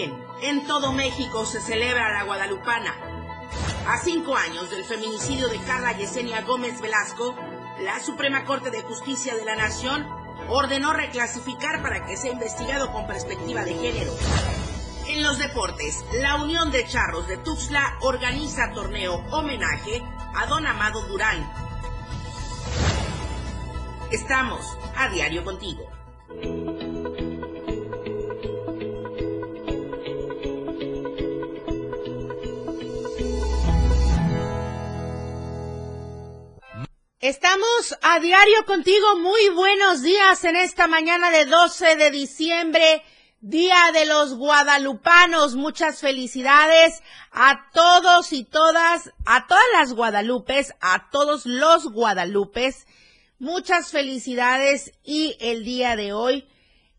En todo México se celebra la Guadalupana. A cinco años del feminicidio de Carla Yesenia Gómez Velasco, la Suprema Corte de Justicia de la Nación ordenó reclasificar para que sea investigado con perspectiva de género. En los deportes, la Unión de Charros de Tuxtla organiza torneo homenaje a Don Amado Durán. Estamos a diario contigo. Estamos a diario contigo. Muy buenos días en esta mañana de 12 de diciembre, Día de los Guadalupanos. Muchas felicidades a todos y todas, a todas las Guadalupes, a todos los Guadalupes. Muchas felicidades y el día de hoy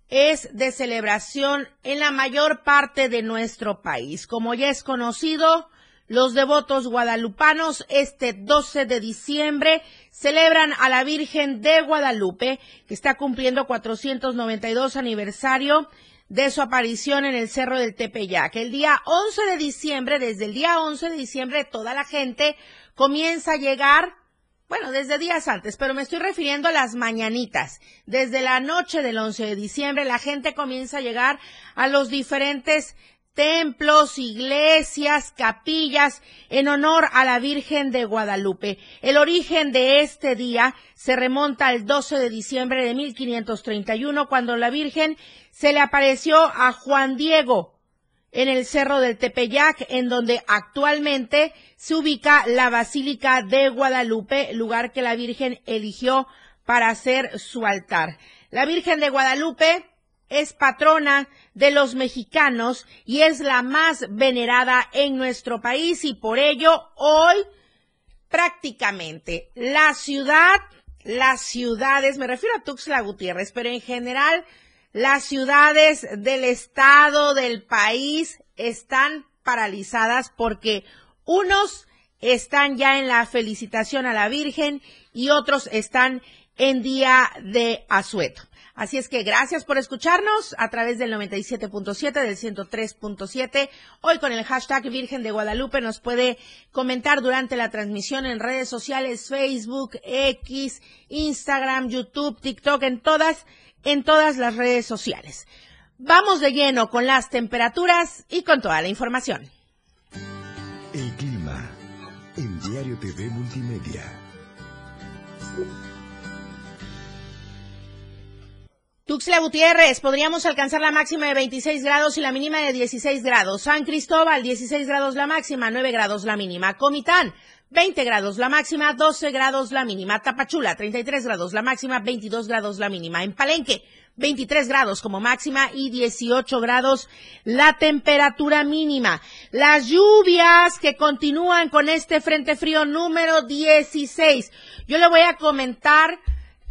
es de celebración en la mayor parte de nuestro país. Como ya es conocido, los devotos guadalupanos este 12 de diciembre celebran a la Virgen de Guadalupe, que está cumpliendo 492 aniversario de su aparición en el Cerro del Tepeyac. El día 11 de diciembre, desde el día 11 de diciembre, toda la gente comienza a llegar, bueno, desde días antes, pero me estoy refiriendo a las mañanitas. Desde la noche del 11 de diciembre, la gente comienza a llegar a los diferentes templos, iglesias, capillas en honor a la Virgen de Guadalupe. El origen de este día se remonta al 12 de diciembre de 1531, cuando la Virgen se le apareció a Juan Diego en el Cerro del Tepeyac, en donde actualmente se ubica la Basílica de Guadalupe, lugar que la Virgen eligió para hacer su altar. La Virgen de Guadalupe es patrona de los mexicanos y es la más venerada en nuestro país y por ello hoy prácticamente la ciudad, las ciudades, me refiero a Tuxtla Gutiérrez, pero en general las ciudades del estado, del país están paralizadas porque unos están ya en la felicitación a la Virgen y otros están en día de asueto. Así es que gracias por escucharnos a través del 97.7, del 103.7. Hoy con el hashtag Virgen de Guadalupe nos puede comentar durante la transmisión en redes sociales, Facebook, X, Instagram, YouTube, TikTok, en todas, en todas las redes sociales. Vamos de lleno con las temperaturas y con toda la información. El clima en Diario TV Multimedia. Tuxtla Gutiérrez, podríamos alcanzar la máxima de 26 grados y la mínima de 16 grados. San Cristóbal, 16 grados la máxima, 9 grados la mínima. Comitán, 20 grados la máxima, 12 grados la mínima. Tapachula, 33 grados la máxima, 22 grados la mínima. En Palenque, 23 grados como máxima y 18 grados la temperatura mínima. Las lluvias que continúan con este frente frío número 16. Yo le voy a comentar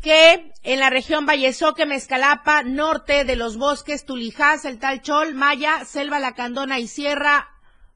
que en la región Vallesoque, Mezcalapa, norte de los bosques Tulijás, el Talchol, Maya, Selva Lacandona y Sierra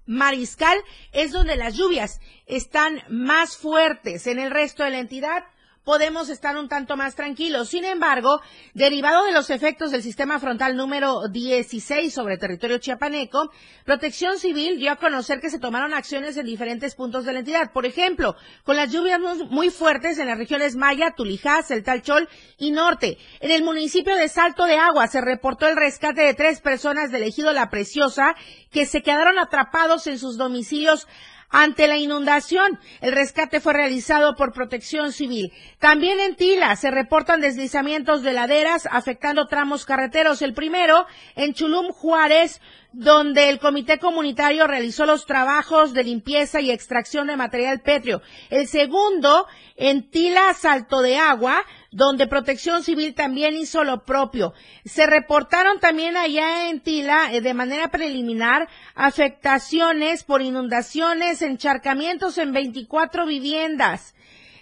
Mariscal, es donde las lluvias están más fuertes. En el resto de la entidad, podemos estar un tanto más tranquilos. Sin embargo, derivado de los efectos del sistema frontal número 16 sobre territorio chiapaneco, Protección Civil dio a conocer que se tomaron acciones en diferentes puntos de la entidad. Por ejemplo, con las lluvias muy fuertes en las regiones Maya, Tulijás, El Talchol y Norte. En el municipio de Salto de Agua se reportó el rescate de tres personas del ejido La Preciosa que se quedaron atrapados en sus domicilios ante la inundación. El rescate fue realizado por Protección Civil. También en Tila se reportan deslizamientos de laderas afectando tramos carreteros. El primero en Chulum Juárez, donde el Comité Comunitario realizó los trabajos de limpieza y extracción de material pétreo. El segundo en Tila Salto de Agua, donde Protección Civil también hizo lo propio. Se reportaron también allá en Tila, eh, de manera preliminar, afectaciones por inundaciones, encharcamientos en 24 viviendas.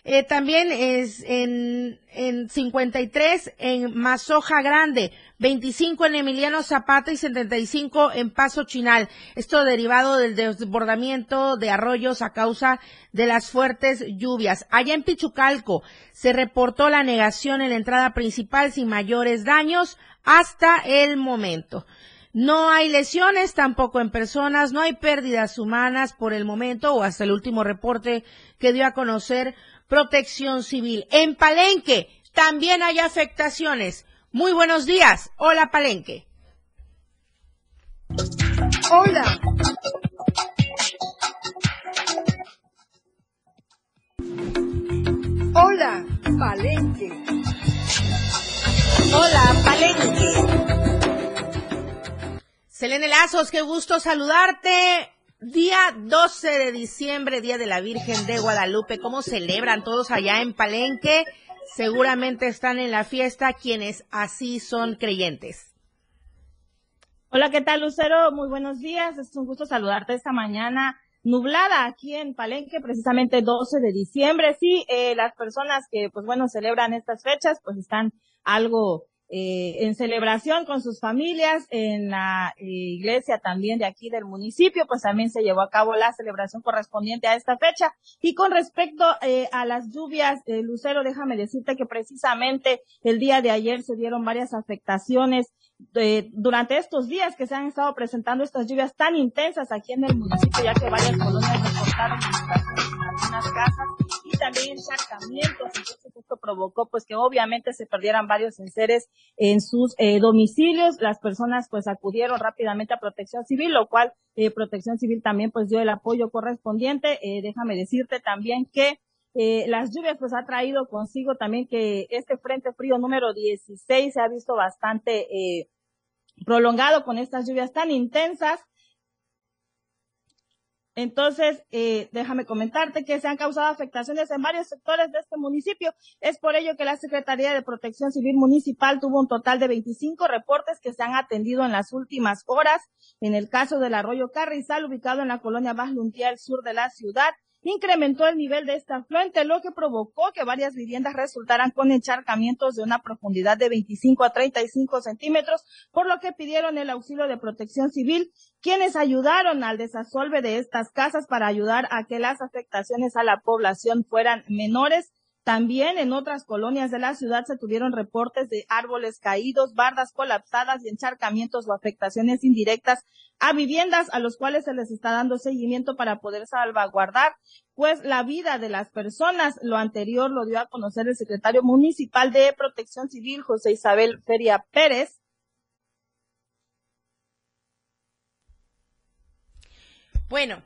Eh, también es en, en 53 en Mazoja Grande, 25 en Emiliano Zapata y 75 en Paso Chinal. Esto derivado del desbordamiento de arroyos a causa de las fuertes lluvias. Allá en Pichucalco se reportó la negación en la entrada principal sin mayores daños hasta el momento. No hay lesiones tampoco en personas, no hay pérdidas humanas por el momento o hasta el último reporte que dio a conocer Protección Civil. En Palenque también hay afectaciones. Muy buenos días. Hola Palenque. Hola. Hola, Palenque. Hola, Palenque. Selene Lazos, qué gusto saludarte. Día 12 de diciembre, Día de la Virgen de Guadalupe. ¿Cómo celebran todos allá en Palenque? Seguramente están en la fiesta quienes así son creyentes. Hola, ¿qué tal, Lucero? Muy buenos días. Es un gusto saludarte esta mañana nublada aquí en Palenque, precisamente 12 de diciembre. Sí, eh, las personas que, pues bueno, celebran estas fechas, pues están algo eh, en celebración con sus familias en la iglesia también de aquí del municipio, pues también se llevó a cabo la celebración correspondiente a esta fecha. Y con respecto eh, a las lluvias, eh, Lucero, déjame decirte que precisamente el día de ayer se dieron varias afectaciones durante estos días que se han estado presentando estas lluvias tan intensas aquí en el municipio, ya que varias colonias reportaron en algunas casas y también encharcamientos. Entonces esto provocó pues que obviamente se perdieran varios enseres en sus eh, domicilios. Las personas pues acudieron rápidamente a Protección Civil, lo cual eh, Protección Civil también pues dio el apoyo correspondiente. Eh, déjame decirte también que eh, las lluvias pues ha traído consigo también que este frente frío número 16 se ha visto bastante eh, prolongado con estas lluvias tan intensas entonces, eh, déjame comentarte que se han causado afectaciones en varios sectores de este municipio. Es por ello que la Secretaría de Protección Civil Municipal tuvo un total de 25 reportes que se han atendido en las últimas horas. En el caso del arroyo Carrizal, ubicado en la colonia Bajluntía, al sur de la ciudad, incrementó el nivel de esta afluente, lo que provocó que varias viviendas resultaran con encharcamientos de una profundidad de 25 a 35 centímetros, por lo que pidieron el auxilio de protección civil, quienes ayudaron al desasolve de estas casas para ayudar a que las afectaciones a la población fueran menores. También en otras colonias de la ciudad se tuvieron reportes de árboles caídos, bardas colapsadas y encharcamientos o afectaciones indirectas a viviendas a los cuales se les está dando seguimiento para poder salvaguardar pues la vida de las personas. Lo anterior lo dio a conocer el secretario municipal de Protección Civil, José Isabel Feria Pérez. Bueno,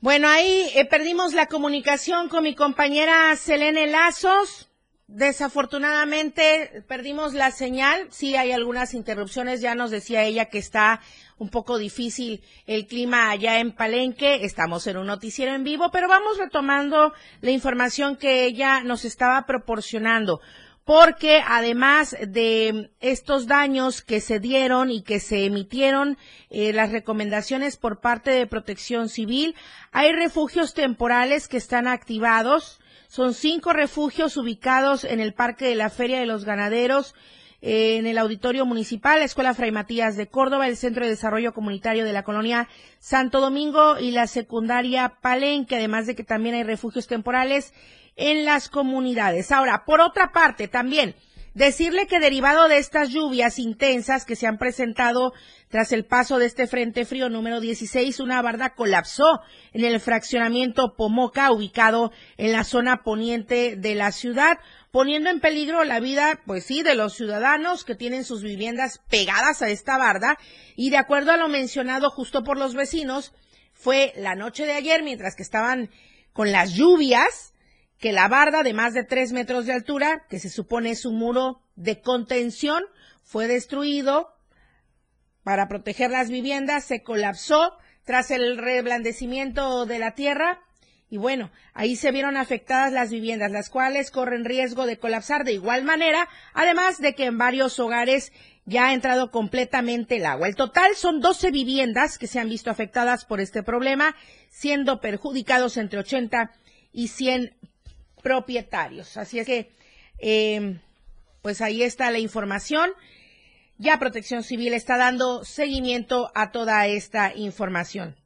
bueno, ahí eh, perdimos la comunicación con mi compañera Selene Lazos. Desafortunadamente perdimos la señal. Sí hay algunas interrupciones. Ya nos decía ella que está un poco difícil el clima allá en Palenque. Estamos en un noticiero en vivo, pero vamos retomando la información que ella nos estaba proporcionando porque además de estos daños que se dieron y que se emitieron eh, las recomendaciones por parte de Protección Civil, hay refugios temporales que están activados. Son cinco refugios ubicados en el Parque de la Feria de los Ganaderos, en el Auditorio Municipal, la Escuela Fray Matías de Córdoba, el Centro de Desarrollo Comunitario de la Colonia Santo Domingo y la Secundaria Palenque, además de que también hay refugios temporales en las comunidades. Ahora, por otra parte, también decirle que derivado de estas lluvias intensas que se han presentado tras el paso de este frente frío número 16, una barda colapsó en el fraccionamiento Pomoca, ubicado en la zona poniente de la ciudad, poniendo en peligro la vida, pues sí, de los ciudadanos que tienen sus viviendas pegadas a esta barda. Y de acuerdo a lo mencionado justo por los vecinos, fue la noche de ayer, mientras que estaban con las lluvias, que la barda de más de tres metros de altura, que se supone es un muro de contención, fue destruido para proteger las viviendas, se colapsó tras el reblandecimiento de la tierra y bueno, ahí se vieron afectadas las viviendas, las cuales corren riesgo de colapsar de igual manera, además de que en varios hogares ya ha entrado completamente el agua. El total son 12 viviendas que se han visto afectadas por este problema, siendo perjudicados entre 80 y 100 propietarios. Así es que, eh, pues ahí está la información. Ya Protección Civil está dando seguimiento a toda esta información.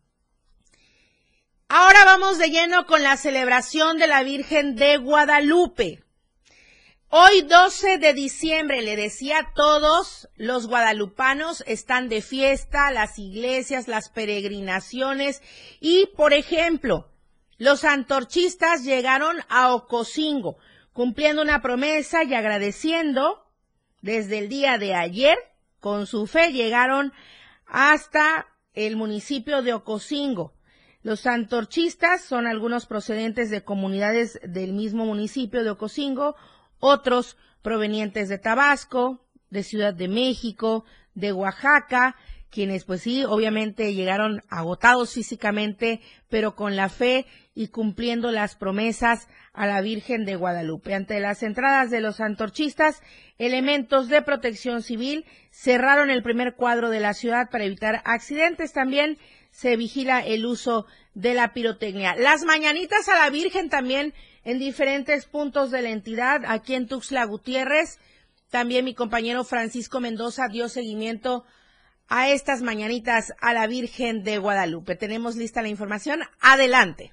Ahora vamos de lleno con la celebración de la Virgen de Guadalupe. Hoy 12 de diciembre, le decía a todos, los guadalupanos están de fiesta, las iglesias, las peregrinaciones y, por ejemplo, los antorchistas llegaron a Ocosingo, cumpliendo una promesa y agradeciendo desde el día de ayer, con su fe llegaron hasta el municipio de Ocosingo. Los antorchistas son algunos procedentes de comunidades del mismo municipio de Ocosingo, otros provenientes de Tabasco, de Ciudad de México, de Oaxaca, quienes pues sí, obviamente llegaron agotados físicamente, pero con la fe y cumpliendo las promesas a la Virgen de Guadalupe. Ante las entradas de los antorchistas, elementos de protección civil cerraron el primer cuadro de la ciudad para evitar accidentes. También se vigila el uso de la pirotecnia. Las mañanitas a la Virgen también en diferentes puntos de la entidad, aquí en Tuxtla Gutiérrez. También mi compañero Francisco Mendoza dio seguimiento a estas mañanitas a la Virgen de Guadalupe. Tenemos lista la información. Adelante.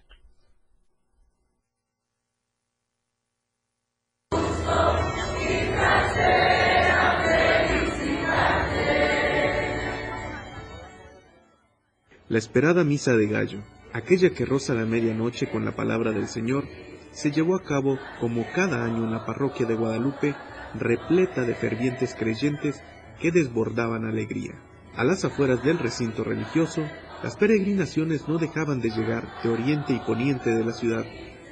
La esperada misa de gallo, aquella que roza la medianoche con la palabra del Señor, se llevó a cabo como cada año en la parroquia de Guadalupe, repleta de fervientes creyentes que desbordaban alegría. A las afueras del recinto religioso, las peregrinaciones no dejaban de llegar de oriente y poniente de la ciudad.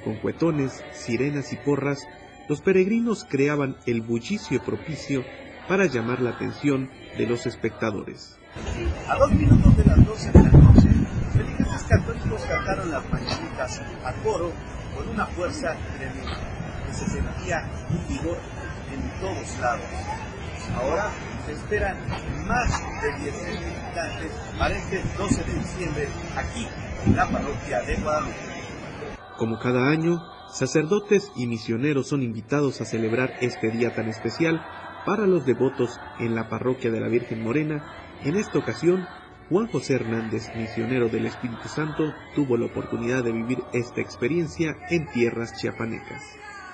Con cuetones, sirenas y porras, los peregrinos creaban el bullicio propicio para llamar la atención de los espectadores. A dos minutos de las doce de la noche, feligreses católicos cantaron las mañanitas a coro con una fuerza tremenda, que se sentía un vigor en todos lados. Ahora se esperan más de 10.000 visitantes para este 12 de diciembre aquí en la parroquia de Guadalupe. Como cada año, sacerdotes y misioneros son invitados a celebrar este día tan especial para los devotos en la parroquia de la Virgen Morena. En esta ocasión, Juan José Hernández, misionero del Espíritu Santo, tuvo la oportunidad de vivir esta experiencia en tierras chiapanecas.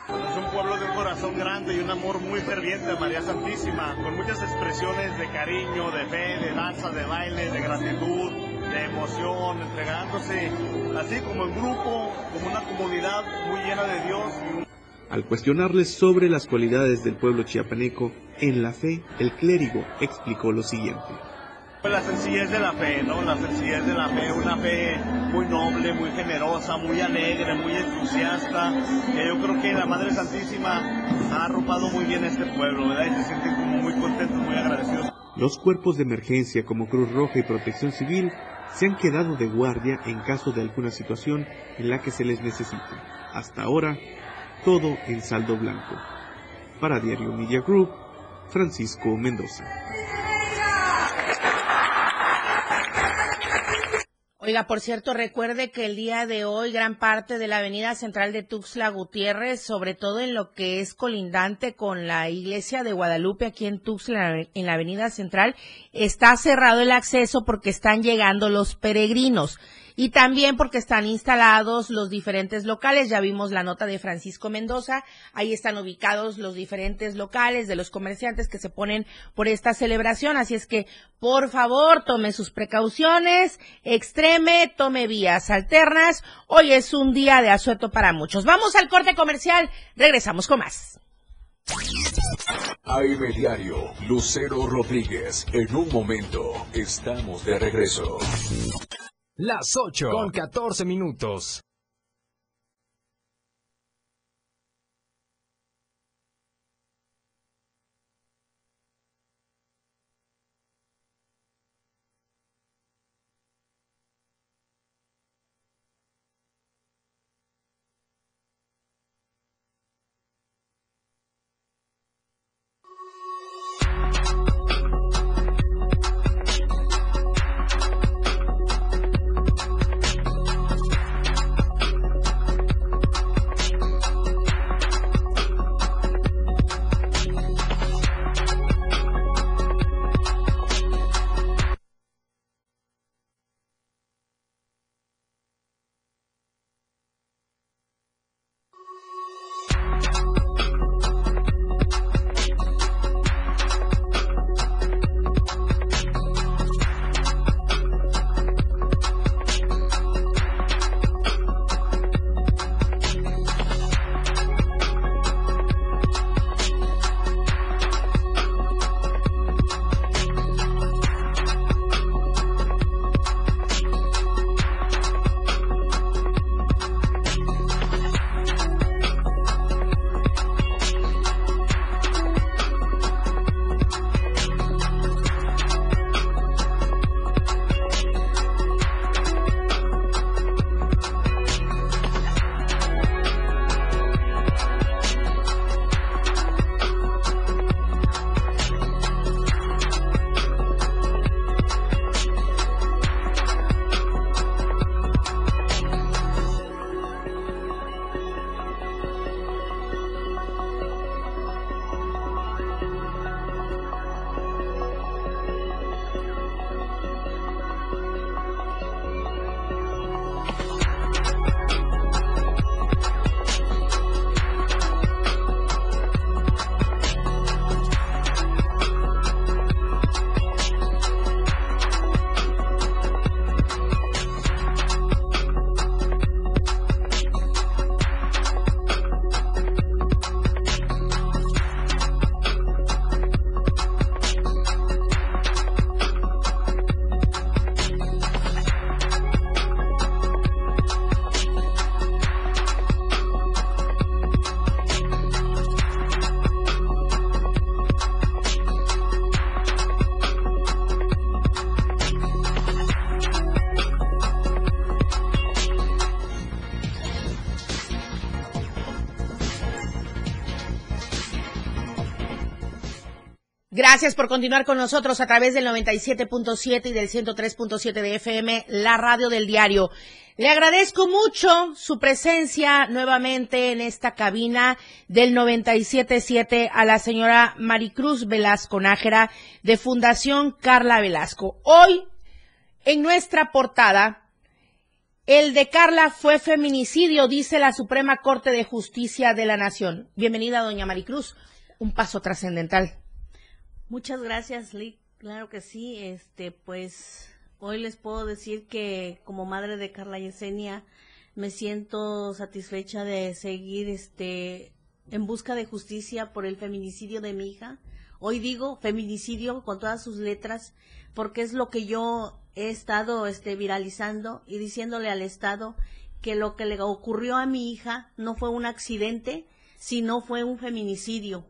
Es un pueblo de un corazón grande y un amor muy ferviente a María Santísima, con muchas expresiones de cariño, de fe, de danza, de baile, de gratitud, de emoción, entregándose así como en grupo, como una comunidad muy llena de Dios. Al cuestionarles sobre las cualidades del pueblo chiapaneco en la fe, el clérigo explicó lo siguiente. La sencillez de la fe, ¿no? La sencillez de la fe, una fe muy noble, muy generosa, muy alegre, muy entusiasta. Que yo creo que la Madre Santísima ha arropado muy bien a este pueblo, ¿verdad? Y se sienten como muy contentos, muy agradecidos. Los cuerpos de emergencia como Cruz Roja y Protección Civil se han quedado de guardia en caso de alguna situación en la que se les necesite. Hasta ahora, todo en saldo blanco. Para Diario Media Group, Francisco Mendoza. Oiga, por cierto, recuerde que el día de hoy gran parte de la avenida central de Tuxtla Gutiérrez, sobre todo en lo que es colindante con la iglesia de Guadalupe aquí en Tuxtla, en la avenida central, está cerrado el acceso porque están llegando los peregrinos y también porque están instalados los diferentes locales. Ya vimos la nota de Francisco Mendoza. Ahí están ubicados los diferentes locales de los comerciantes que se ponen por esta celebración. Así es que, por favor, tome sus precauciones, extreme, tome vías alternas. Hoy es un día de asueto para muchos. Vamos al corte comercial. Regresamos con más. AM Diario, Lucero Rodríguez. En un momento, estamos de regreso. Las 8 con 14 minutos. Gracias por continuar con nosotros a través del 97.7 y del 103.7 de FM, la radio del diario. Le agradezco mucho su presencia nuevamente en esta cabina del 97.7 a la señora Maricruz Velasco Nájera de Fundación Carla Velasco. Hoy, en nuestra portada, el de Carla fue feminicidio, dice la Suprema Corte de Justicia de la Nación. Bienvenida, doña Maricruz. Un paso trascendental. Muchas gracias, Lick. Claro que sí. Este, pues hoy les puedo decir que como madre de Carla Yesenia me siento satisfecha de seguir este en busca de justicia por el feminicidio de mi hija. Hoy digo feminicidio con todas sus letras porque es lo que yo he estado este viralizando y diciéndole al Estado que lo que le ocurrió a mi hija no fue un accidente, sino fue un feminicidio,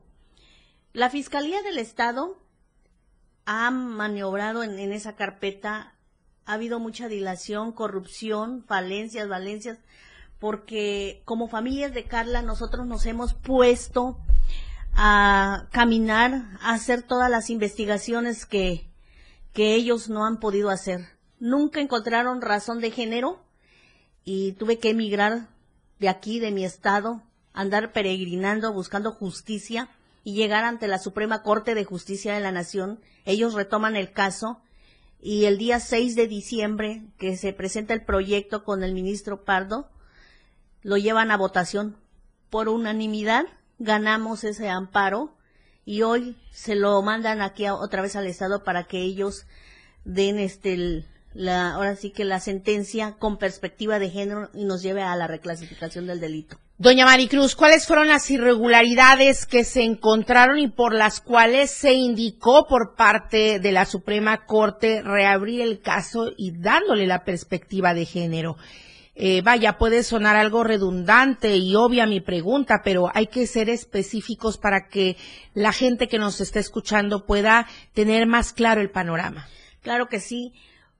la Fiscalía del Estado ha maniobrado en, esa carpeta, ha habido mucha dilación, corrupción, falencias, valencias, porque como familias de Carla nosotros nos hemos puesto a caminar, a hacer todas las investigaciones que, que ellos no han podido hacer. Nunca encontraron razón de género y tuve que emigrar de aquí, de mi estado, andar peregrinando, buscando justicia y llegar ante la Suprema Corte de Justicia de la Nación. Ellos retoman el caso y el día 6 de diciembre, que se presenta el proyecto con el ministro Pardo, lo llevan a votación. Por unanimidad ganamos ese amparo y hoy se lo mandan aquí otra vez al Estado para que ellos den este la ahora sí que la sentencia con perspectiva de género y nos lleve a la reclasificación del delito. Doña Maricruz, ¿cuáles fueron las irregularidades que se encontraron y por las cuales se indicó por parte de la Suprema Corte reabrir el caso y dándole la perspectiva de género? Eh, vaya, puede sonar algo redundante y obvia mi pregunta, pero hay que ser específicos para que la gente que nos está escuchando pueda tener más claro el panorama. Claro que sí.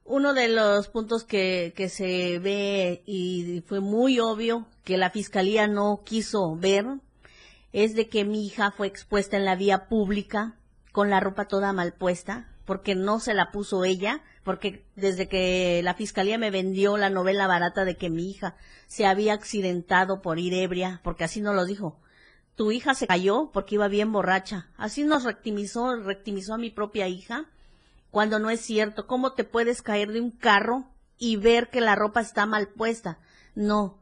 Uno de los puntos que, que se ve y fue muy obvio que la fiscalía no quiso ver es de que mi hija fue expuesta en la vía pública con la ropa toda mal puesta, porque no se la puso ella, porque desde que la fiscalía me vendió la novela barata de que mi hija se había accidentado por ir ebria, porque así nos lo dijo. Tu hija se cayó porque iba bien borracha. Así nos rectimizó, rectimizó a mi propia hija cuando no es cierto. ¿Cómo te puedes caer de un carro y ver que la ropa está mal puesta? No.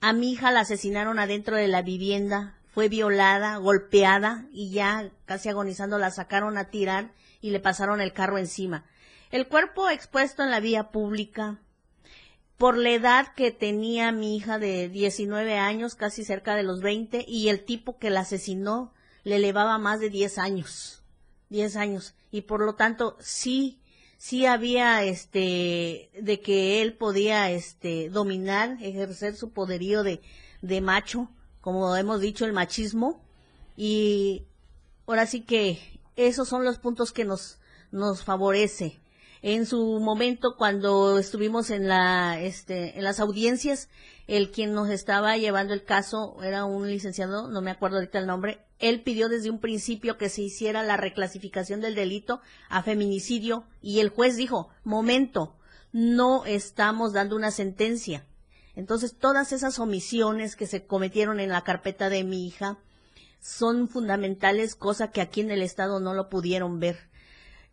A mi hija la asesinaron adentro de la vivienda, fue violada, golpeada y ya casi agonizando la sacaron a tirar y le pasaron el carro encima. El cuerpo expuesto en la vía pública, por la edad que tenía mi hija de 19 años, casi cerca de los 20, y el tipo que la asesinó le elevaba más de 10 años. 10 años y por lo tanto sí sí había este de que él podía este dominar ejercer su poderío de, de macho como hemos dicho el machismo y ahora sí que esos son los puntos que nos nos favorece. En su momento cuando estuvimos en la este en las audiencias el quien nos estaba llevando el caso era un licenciado no me acuerdo ahorita el nombre él pidió desde un principio que se hiciera la reclasificación del delito a feminicidio y el juez dijo, momento, no estamos dando una sentencia. Entonces, todas esas omisiones que se cometieron en la carpeta de mi hija son fundamentales, cosa que aquí en el Estado no lo pudieron ver.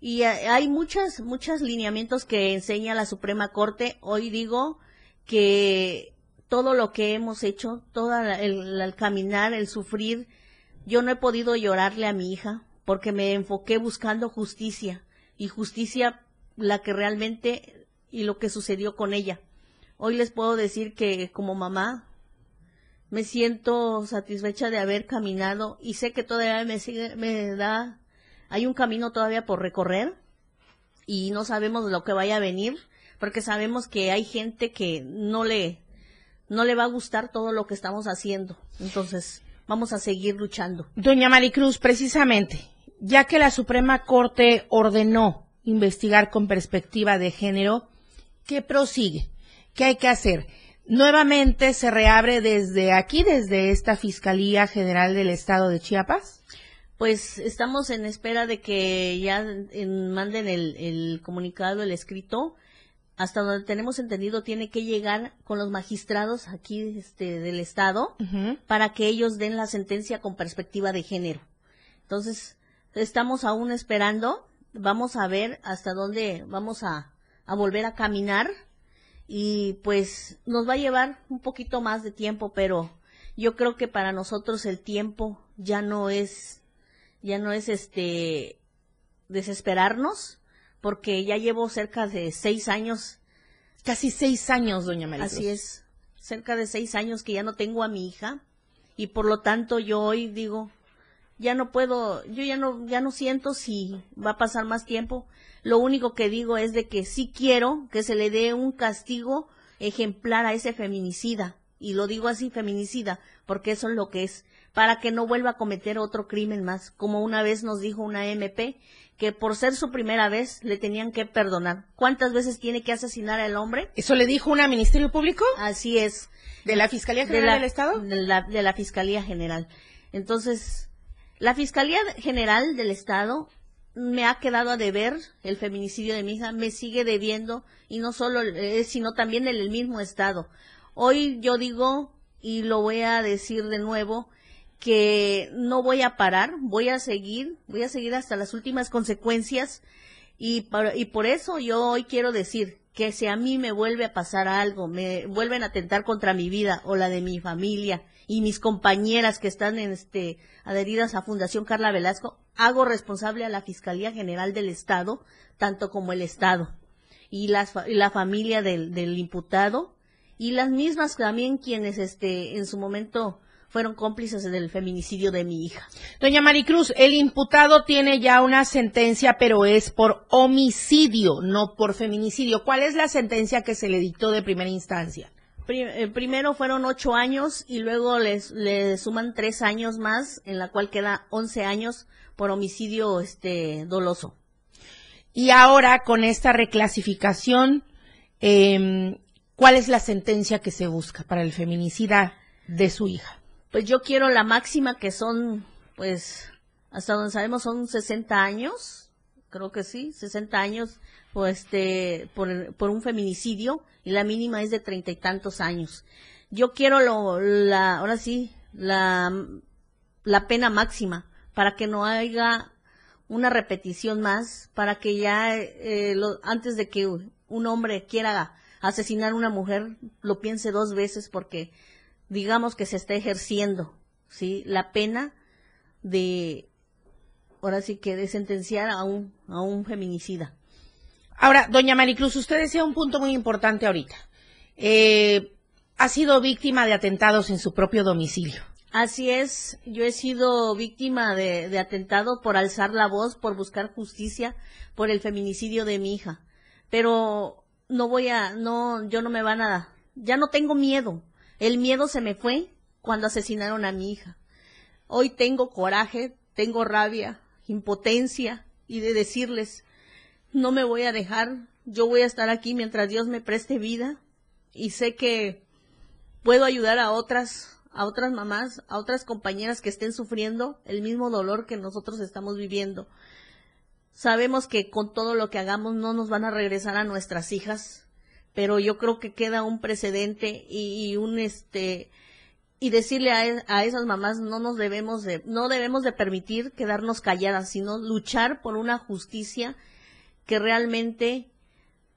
Y hay muchas, muchos lineamientos que enseña la Suprema Corte. Hoy digo que todo lo que hemos hecho, todo el caminar, el sufrir, yo no he podido llorarle a mi hija porque me enfoqué buscando justicia y justicia la que realmente y lo que sucedió con ella. Hoy les puedo decir que como mamá me siento satisfecha de haber caminado y sé que todavía me sigue, me da, hay un camino todavía por recorrer y no sabemos lo que vaya a venir porque sabemos que hay gente que no le, no le va a gustar todo lo que estamos haciendo. Entonces, vamos a seguir luchando. Doña Maricruz, precisamente, ya que la Suprema Corte ordenó investigar con perspectiva de género, ¿qué prosigue? ¿Qué hay que hacer? Nuevamente se reabre desde aquí, desde esta Fiscalía General del Estado de Chiapas. Pues estamos en espera de que ya en- manden el, el comunicado, el escrito. Hasta donde tenemos entendido, tiene que llegar con los magistrados aquí este, del Estado para que ellos den la sentencia con perspectiva de género. Entonces, estamos aún esperando. Vamos a ver hasta dónde vamos a, a volver a caminar. Y pues nos va a llevar un poquito más de tiempo, pero yo creo que para nosotros el tiempo ya no es, ya no es este, desesperarnos, porque ya llevo cerca de seis años Casi seis años, doña Maricruz. Así es, cerca de seis años que ya no tengo a mi hija y por lo tanto yo hoy digo, ya no puedo, yo ya no, ya no siento si va a pasar más tiempo. Lo único que digo es de que sí quiero que se le dé un castigo ejemplar a ese feminicida. Y lo digo así, feminicida, porque eso es lo que es, para que no vuelva a cometer otro crimen más. Como una vez nos dijo una MP, que por ser su primera vez le tenían que perdonar. ¿Cuántas veces tiene que asesinar al hombre? ¿Eso le dijo una Ministerio Público? Así es. ¿De la Fiscalía de General la, del Estado? De la, de la Fiscalía General. Entonces, la Fiscalía General del Estado me ha quedado a deber el feminicidio de mi hija, me sigue debiendo, y no solo, eh, sino también en el mismo Estado. Hoy yo digo, y lo voy a decir de nuevo, que no voy a parar, voy a seguir, voy a seguir hasta las últimas consecuencias. Y por, y por eso yo hoy quiero decir que si a mí me vuelve a pasar algo, me vuelven a atentar contra mi vida o la de mi familia y mis compañeras que están en este adheridas a Fundación Carla Velasco, hago responsable a la Fiscalía General del Estado, tanto como el Estado y, y la familia del, del imputado y las mismas también quienes este en su momento fueron cómplices del feminicidio de mi hija. Doña Maricruz, el imputado tiene ya una sentencia, pero es por homicidio, no por feminicidio. ¿Cuál es la sentencia que se le dictó de primera instancia? Eh, primero fueron ocho años y luego les, le suman tres años más, en la cual queda once años por homicidio este doloso. Y ahora, con esta reclasificación, em, ¿cuál es la sentencia que se busca para el feminicida de su hija? Pues yo quiero la máxima que son, pues, hasta donde sabemos son 60 años, creo que sí, 60 años por este, por, por un feminicidio y la mínima es de treinta y tantos años. Yo quiero lo, la, ahora sí, la, la pena máxima para que no haya una repetición más, para que ya eh, lo- antes de que un hombre quiera asesinar a una mujer lo piense dos veces porque digamos que se está ejerciendo, ¿sí? La pena de, ahora sí que de sentenciar a un, a un feminicida. Ahora, doña Maricruz, usted decía un punto muy importante ahorita. Eh, ha sido víctima de atentados en su propio domicilio. Así es, yo he sido víctima de, de atentado por alzar la voz, por buscar justicia, por el feminicidio de mi hija. Pero no voy a, no, yo no me van a, ya no tengo miedo. El miedo se me fue cuando asesinaron a mi hija. Hoy tengo coraje, tengo rabia, impotencia y de decirles, no me voy a dejar, yo voy a estar aquí mientras Dios me preste vida y sé que puedo ayudar a otras a otras mamás, a otras compañeras que estén sufriendo el mismo dolor que nosotros estamos viviendo. Sabemos que con todo lo que hagamos no nos van a regresar a nuestras hijas, pero yo creo que queda un precedente y, un este y decirle a, e- a esas mamás no nos debemos de no debemos de permitir quedarnos calladas, sino luchar por una justicia que realmente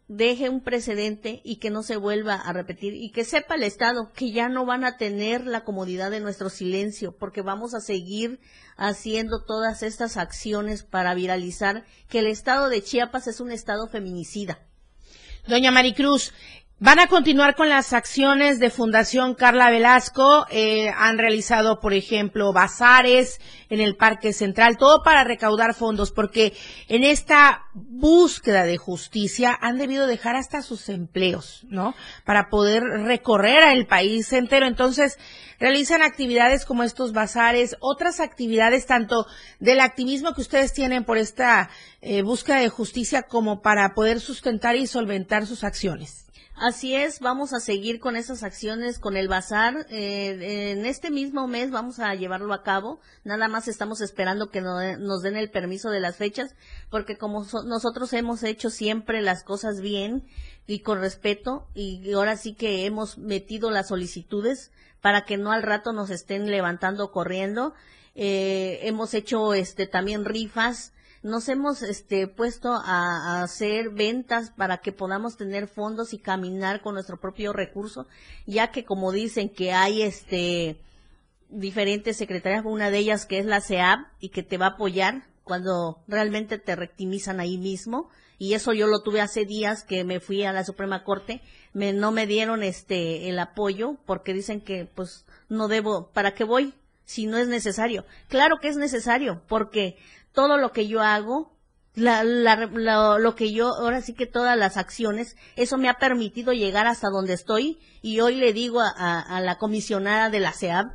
deje un precedente y que no se vuelva a repetir y que sepa el Estado que ya no van a tener la comodidad de nuestro silencio porque vamos a seguir haciendo todas estas acciones para viralizar que el Estado de Chiapas es un Estado feminicida. Doña Maricruz, van a continuar con las acciones de Fundación Carla Velasco. Eh, han realizado, por ejemplo, bazares en el Parque Central, todo para recaudar fondos, porque en esta búsqueda de justicia han debido dejar hasta sus empleos, ¿no? Para poder recorrer el país entero. Entonces, realizan actividades como estos bazares, otras actividades tanto del activismo que ustedes tienen por esta eh, búsqueda de justicia como para poder sustentar y solventar sus acciones. Así es, vamos a seguir con esas acciones, con el bazar. Eh, en este mismo mes vamos a llevarlo a cabo. Nada más estamos esperando que no- nos den el permiso de las fechas, porque como so- nosotros hemos hecho siempre las cosas bien y con respeto, y ahora sí que hemos metido las solicitudes para que no al rato nos estén levantando corriendo. Eh, hemos hecho este también rifas nos hemos este puesto a, hacer ventas para que podamos tener fondos y caminar con nuestro propio recurso, ya que como dicen que hay este diferentes secretarias, una de ellas que es la CEAP y que te va a apoyar cuando realmente te rectimizan ahí mismo y eso yo lo tuve hace días que me fui a la Suprema Corte, me no me dieron este el apoyo porque dicen que pues no debo, ¿para qué voy? Si no es necesario. Claro que es necesario porque todo lo que yo hago la, la- la- lo que yo, ahora sí que todas las acciones, eso me ha permitido llegar hasta donde estoy y hoy le digo a, a- a la comisionada de la CEAB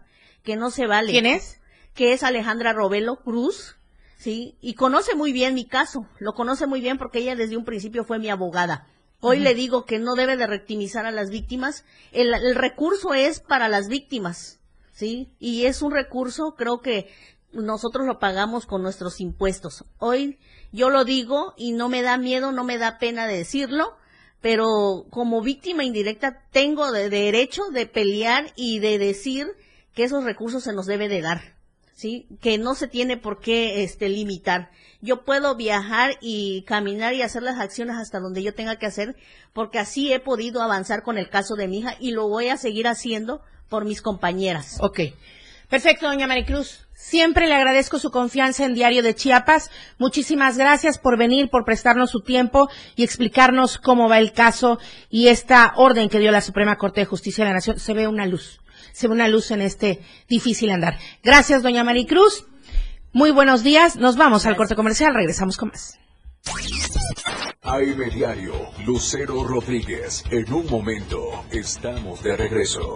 que no se vale. ¿Quién es? Que es Alejandra Robelo Cruz, ¿sí? Y conoce muy bien mi caso, lo conoce muy bien porque ella desde un principio fue mi abogada. Hoy le digo que no debe de rectimizar a las víctimas. El, el recurso es para las víctimas, ¿sí? Y es un recurso, creo que nosotros lo pagamos con nuestros impuestos. Hoy yo lo digo y no me da miedo, no me da pena de decirlo, pero como víctima indirecta tengo de derecho de pelear y de decir que esos recursos se nos debe de dar. ¿sí? Que no se tiene por qué este limitar. Yo puedo viajar y caminar y hacer las acciones hasta donde yo tenga que hacer, porque así he podido avanzar con el caso de mi hija y lo voy a seguir haciendo por mis compañeras. Ok. Perfecto, doña Maricruz. Siempre le agradezco su confianza en Diario de Chiapas. Muchísimas gracias por venir, por prestarnos su tiempo y explicarnos cómo va el caso y esta orden que dio la Suprema Corte de Justicia de la Nación. Se ve una luz, se ve una luz en este difícil andar. Gracias, doña Maricruz. Muy buenos días. Nos vamos al corte comercial. Regresamos con más. AM Diario, Lucero Rodríguez. En un momento, estamos de regreso.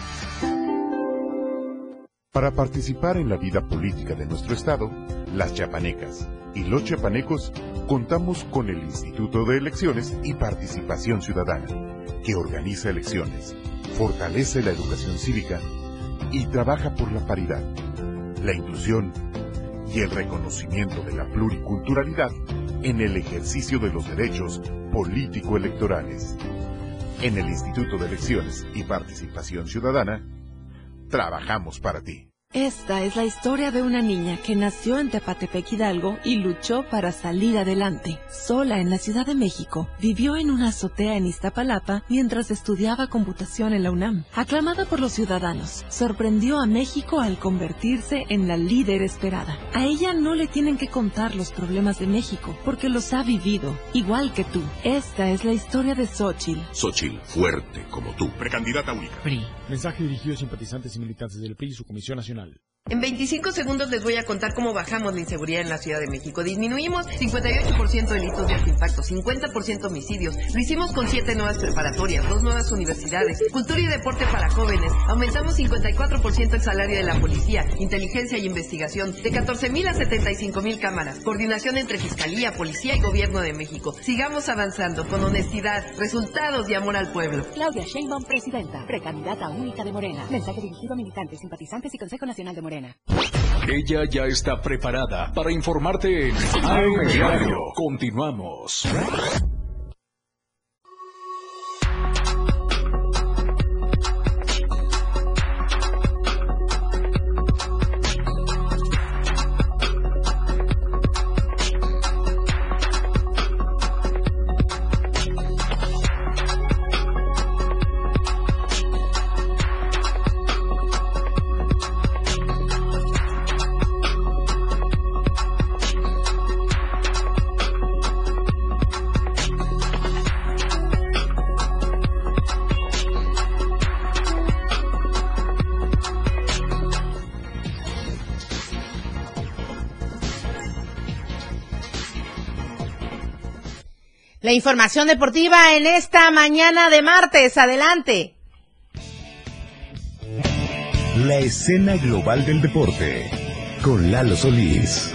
Para participar en la vida política de nuestro Estado, las chapanecas y los chapanecos contamos con el Instituto de Elecciones y Participación Ciudadana, que organiza elecciones, fortalece la educación cívica y trabaja por la paridad, la inclusión y el reconocimiento de la pluriculturalidad en el ejercicio de los derechos político-electorales. En el Instituto de Elecciones y Participación Ciudadana, trabajamos para ti. Esta es la historia de una niña que nació en Tepatepec Hidalgo y luchó para salir adelante. Sola en la Ciudad de México, vivió en una azotea en Iztapalapa mientras estudiaba computación en la UNAM. Aclamada por los ciudadanos, sorprendió a México al convertirse en la líder esperada. A ella no le tienen que contar los problemas de México, porque los ha vivido, igual que tú. Esta es la historia de Xochitl. Xochitl, fuerte como tú. Precandidata única. PRI. Mensaje dirigido a simpatizantes y militantes del PRI y su Comisión Nacional. Nacional. En 25 segundos les voy a contar cómo bajamos la inseguridad en la Ciudad de México. Disminuimos 58% delitos de alto impacto, 50% homicidios. Lo hicimos con 7 nuevas preparatorias, 2 nuevas universidades, cultura y deporte para jóvenes. Aumentamos 54% el salario de la policía, inteligencia y investigación, de 14.000 a 75.000 cámaras. Coordinación entre Fiscalía, Policía y Gobierno de México. Sigamos avanzando con honestidad, resultados y amor al pueblo. Claudia Sheinbaum, presidenta, precandidata única de Morena. Mensaje dirigido a militantes, simpatizantes y Consejo Nacional de Morena. Ella ya está preparada para informarte en AM Diario. Continuamos. La información deportiva en esta mañana de martes. Adelante. La escena global del deporte con Lalo Solís.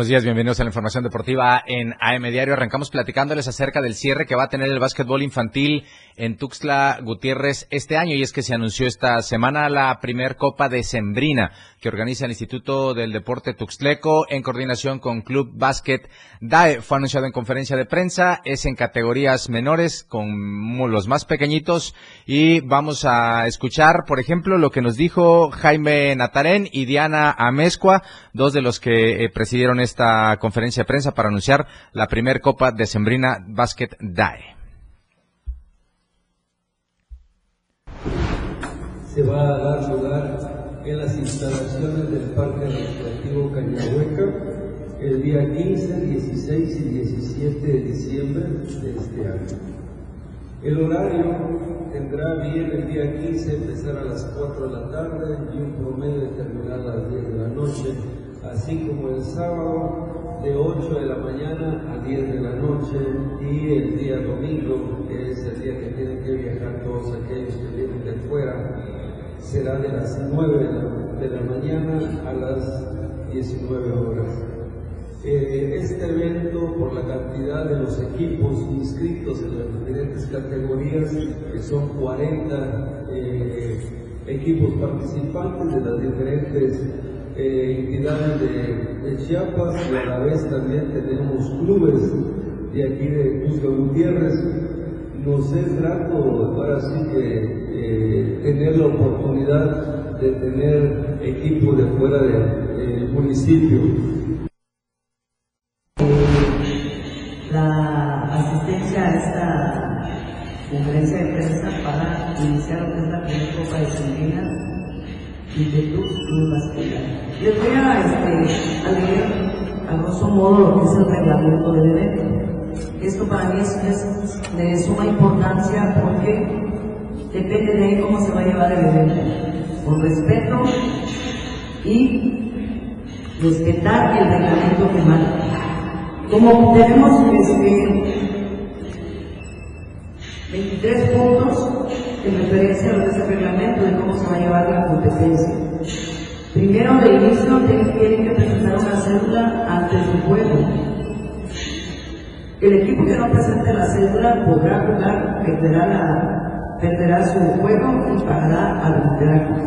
Buenos días, bienvenidos a la información deportiva en AM Diario. Arrancamos platicándoles acerca del cierre que va a tener el básquetbol infantil en Tuxtla Gutiérrez este año y es que se anunció esta semana la primer Copa de Sembrina que organiza el Instituto del Deporte Tuxtleco en coordinación con Club Básquet DAE. Fue anunciado en conferencia de prensa, es en categorías menores con los más pequeñitos y vamos a escuchar, por ejemplo, lo que nos dijo Jaime Natarén y Diana Amezcua, dos de los que eh, presidieron esta conferencia de prensa para anunciar la primer Copa de Sembrina Básquet DAE. se va a dar lugar en las instalaciones del Parque Recreativo Cañahueca el día 15, 16 y 17 de diciembre de este año. El horario tendrá bien el día 15 empezar a las 4 de la tarde y un promedio de terminar a las 10 de la noche, así como el sábado de 8 de la mañana a 10 de la noche y el día domingo, que es el día que tienen que viajar todos aquellos que vienen de fuera, será de las 9 de la, mañana a las 19 horas. Eh, este evento, por la cantidad de los equipos inscritos en las diferentes categorías, que son 40 eh, equipos participantes de las diferentes eh, entidades de, Chiapas y a la vez también tenemos clubes de aquí de Cusco Gutiérrez. Nos es grato, ahora sí que eh, tener la oportunidad de tener equipo de fuera del municipio. La asistencia a esta conferencia de prensa para iniciar lo que es la primera Copa de y de tus Les voy a, este, a leer a grosso modo lo que es el reglamento del evento. Esto para mí es, de suma importancia porque depende de cómo se va a llevar el evento. Con respeto y respetar el reglamento que marca. Como tenemos este, 23 puntos en referencia a lo que es de cómo se va a llevar la competencia. Primero, de inicio, tienen que presentar una cédula antes del juego. El equipo que no presente la cédula podrá jugar, perderá perderá su juego y pagará arbitraje.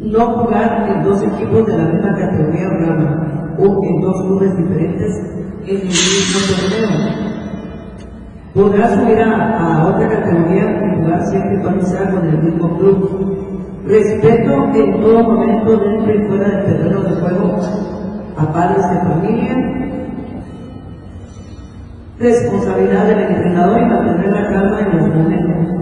No jugar en dos equipos de la misma categoría o rama o en dos clubes diferentes en el mismo torneo. Podrá subir a, otra categoría y jugar siempre cuando sea con el mismo club. Respeto en todo momento dentro y fuera del terreno de juego a padres de familia responsabilidad del entrenador y mantener la calma en los momentos.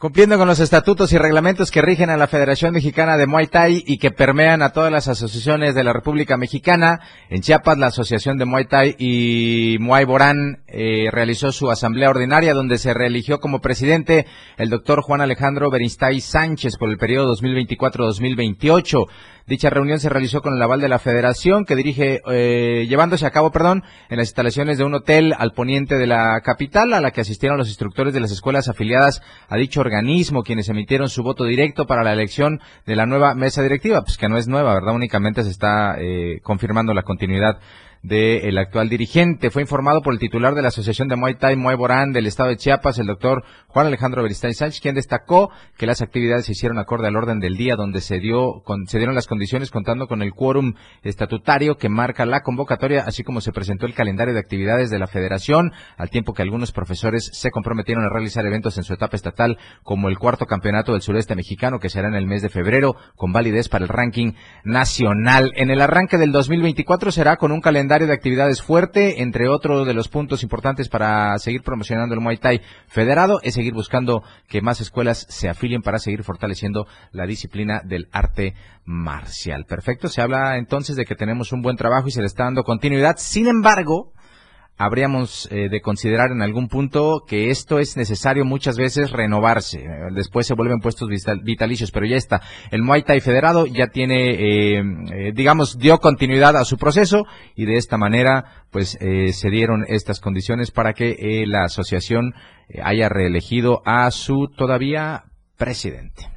Cumpliendo con los estatutos y reglamentos que rigen a la Federación Mexicana de Muay Thai y que permean a todas las asociaciones de la República Mexicana, en Chiapas la Asociación de Muay Thai y Muay Borán eh, realizó su asamblea ordinaria donde se reeligió como presidente el doctor Juan Alejandro Berinstay Sánchez por el periodo 2024-2028. Dicha reunión se realizó con el aval de la federación que dirige, eh, llevándose a cabo, perdón, en las instalaciones de un hotel al poniente de la capital, a la que asistieron los instructores de las escuelas afiliadas a dicho organismo, quienes emitieron su voto directo para la elección de la nueva mesa directiva, pues que no es nueva, ¿verdad? Únicamente se está eh, confirmando la continuidad del actual dirigente. Fue informado por el titular de la Asociación de Muay Thai Muay Borán del Estado de Chiapas, el doctor Juan Alejandro Beristain Sánchez, quien destacó que las actividades se hicieron acorde al orden del día donde se dio se dieron las condiciones contando con el quórum estatutario que marca la convocatoria, así como se presentó el calendario de actividades de la Federación, al tiempo que algunos profesores se comprometieron a realizar eventos en su etapa estatal, como el cuarto campeonato del sureste mexicano que será en el mes de febrero, con validez para el ranking nacional. En el arranque del 2024 será con un calendario de actividades fuerte, entre otros de los puntos importantes para seguir promocionando el Muay Thai federado es seguir buscando que más escuelas se afilien para seguir fortaleciendo la disciplina del arte marcial. Perfecto, se habla entonces de que tenemos un buen trabajo y se le está dando continuidad. Sin embargo, habríamos eh, de considerar en algún punto que esto es necesario muchas veces renovarse. Después se vuelven puestos vital- vitalicios, pero ya está. El Muay Thai Federado ya tiene, eh, eh, digamos, dio continuidad a su proceso y de esta manera, pues, eh, se dieron estas condiciones para que la asociación haya reelegido a su todavía presidente.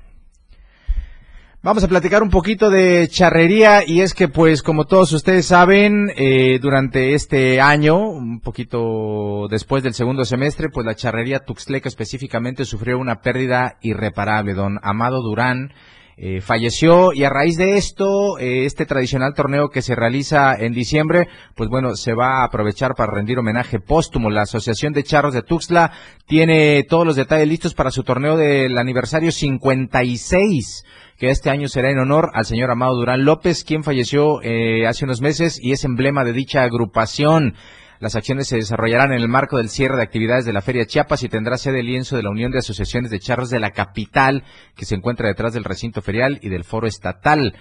Vamos a platicar un poquito de charrería y es que pues como todos ustedes saben, eh, durante este año, un poquito después del segundo semestre, pues la charrería Tuxtleca específicamente sufrió una pérdida irreparable. Don Amado Durán eh, falleció y a raíz de esto, eh, este tradicional torneo que se realiza en diciembre, pues bueno, se va a aprovechar para rendir homenaje póstumo. La Asociación de Charros de Tuxtla tiene todos los detalles listos para su torneo del aniversario 56 que este año será en honor al señor Amado Durán López, quien falleció eh, hace unos meses y es emblema de dicha agrupación. Las acciones se desarrollarán en el marco del cierre de actividades de la Feria Chiapas y tendrá sede el lienzo de la Unión de Asociaciones de Charros de la capital, que se encuentra detrás del recinto ferial y del foro estatal.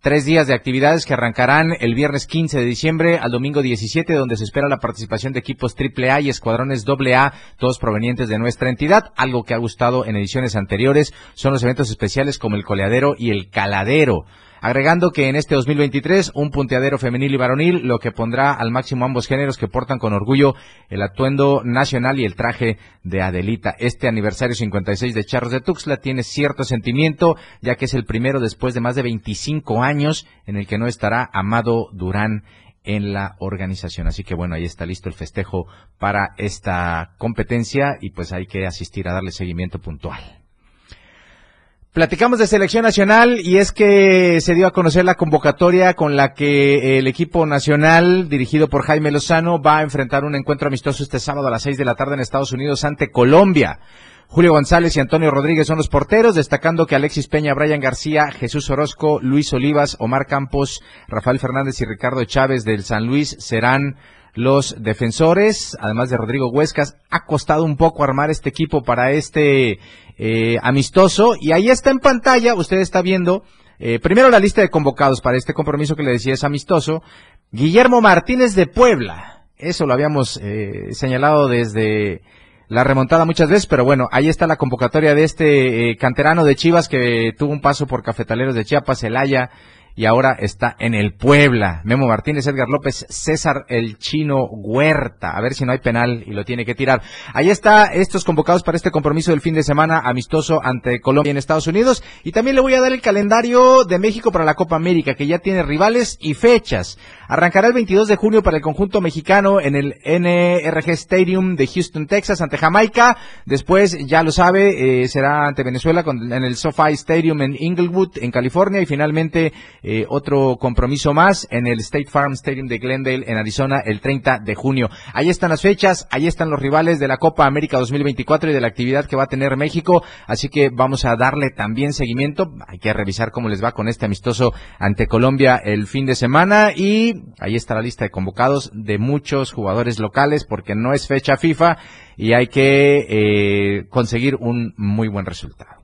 Tres días de actividades que arrancarán el viernes 15 de diciembre al domingo 17, donde se espera la participación de equipos AAA y escuadrones AA, todos provenientes de nuestra entidad. Algo que ha gustado en ediciones anteriores son los eventos especiales como el coleadero y el caladero. Agregando que en este 2023 un punteadero femenil y varonil, lo que pondrá al máximo ambos géneros que portan con orgullo el atuendo nacional y el traje de Adelita. Este aniversario 56 de Charros de Tuxtla tiene cierto sentimiento, ya que es el primero después de más de 25 años en el que no estará Amado Durán en la organización. Así que bueno, ahí está listo el festejo para esta competencia y pues hay que asistir a darle seguimiento puntual. Platicamos de selección nacional y es que se dio a conocer la convocatoria con la que el equipo nacional dirigido por Jaime Lozano va a enfrentar un encuentro amistoso este sábado a las seis de la tarde en Estados Unidos ante Colombia. Julio González y Antonio Rodríguez son los porteros, destacando que Alexis Peña, Brian García, Jesús Orozco, Luis Olivas, Omar Campos, Rafael Fernández y Ricardo Chávez del San Luis serán los defensores, además de Rodrigo Huescas. Ha costado un poco armar este equipo para este eh, amistoso y ahí está en pantalla, usted está viendo eh, primero la lista de convocados para este compromiso que le decía es amistoso. Guillermo Martínez de Puebla, eso lo habíamos eh, señalado desde la remontada muchas veces, pero bueno, ahí está la convocatoria de este eh, canterano de Chivas que tuvo un paso por Cafetaleros de Chiapas, Celaya, y ahora está en el Puebla. Memo Martínez, Edgar López, César el Chino Huerta. A ver si no hay penal y lo tiene que tirar. Ahí está estos convocados para este compromiso del fin de semana amistoso ante Colombia en Estados Unidos. Y también le voy a dar el calendario de México para la Copa América, que ya tiene rivales y fechas. Arrancará el 22 de junio para el conjunto mexicano en el NRG Stadium de Houston, Texas, ante Jamaica. Después, ya lo sabe, eh, será ante Venezuela con, en el SoFi Stadium en Inglewood, en California. Y finalmente, eh, otro compromiso más en el State Farm Stadium de Glendale, en Arizona, el 30 de junio. Ahí están las fechas, ahí están los rivales de la Copa América 2024 y de la actividad que va a tener México. Así que vamos a darle también seguimiento. Hay que revisar cómo les va con este amistoso ante Colombia el fin de semana. Y ahí está la lista de convocados de muchos jugadores locales porque no es fecha FIFA y hay que eh, conseguir un muy buen resultado.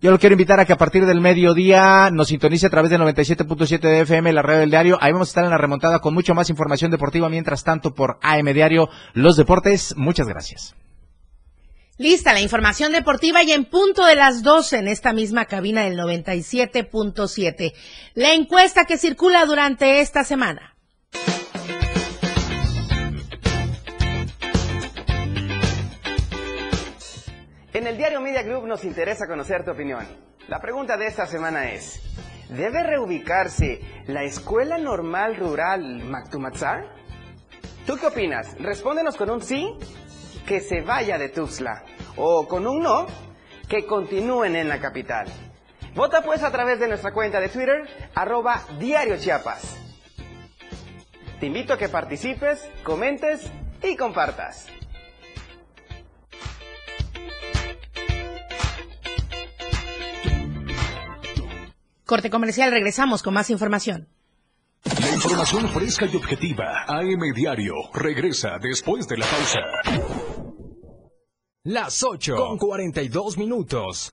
Yo lo quiero invitar a que a partir del mediodía nos sintonice a través del 97.7 de FM, la red del diario. Ahí vamos a estar en la remontada con mucho más información deportiva. Mientras tanto, por AM Diario, los deportes. Muchas gracias. Lista la información deportiva y en punto de las 12 en esta misma cabina del 97.7. La encuesta que circula durante esta semana. En el diario Media Group nos interesa conocer tu opinión. La pregunta de esta semana es, ¿debe reubicarse la Escuela Normal Rural Mactumatzá? ¿Tú qué opinas? Respóndenos con un sí, que se vaya de Tuxtla, o con un no, que continúen en la capital. Vota pues a través de nuestra cuenta de Twitter, arroba Diario Chiapas. Te invito a que participes, comentes y compartas. Corte comercial, regresamos con más información. La información fresca y objetiva. AM Diario regresa después de la pausa. Las 8 con 42 minutos.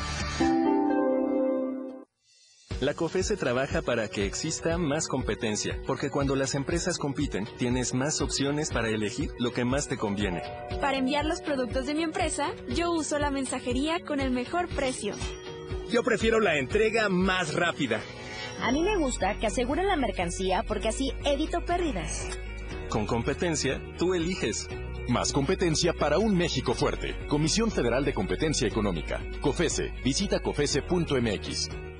La COFESE trabaja para que exista más competencia, porque cuando las empresas compiten, tienes más opciones para elegir lo que más te conviene. Para enviar los productos de mi empresa, yo uso la mensajería con el mejor precio. Yo prefiero la entrega más rápida. A mí me gusta que aseguren la mercancía porque así evito pérdidas. Con competencia, tú eliges. Más competencia para un México fuerte. Comisión Federal de Competencia Económica. COFESE. Visita COFESE.mx.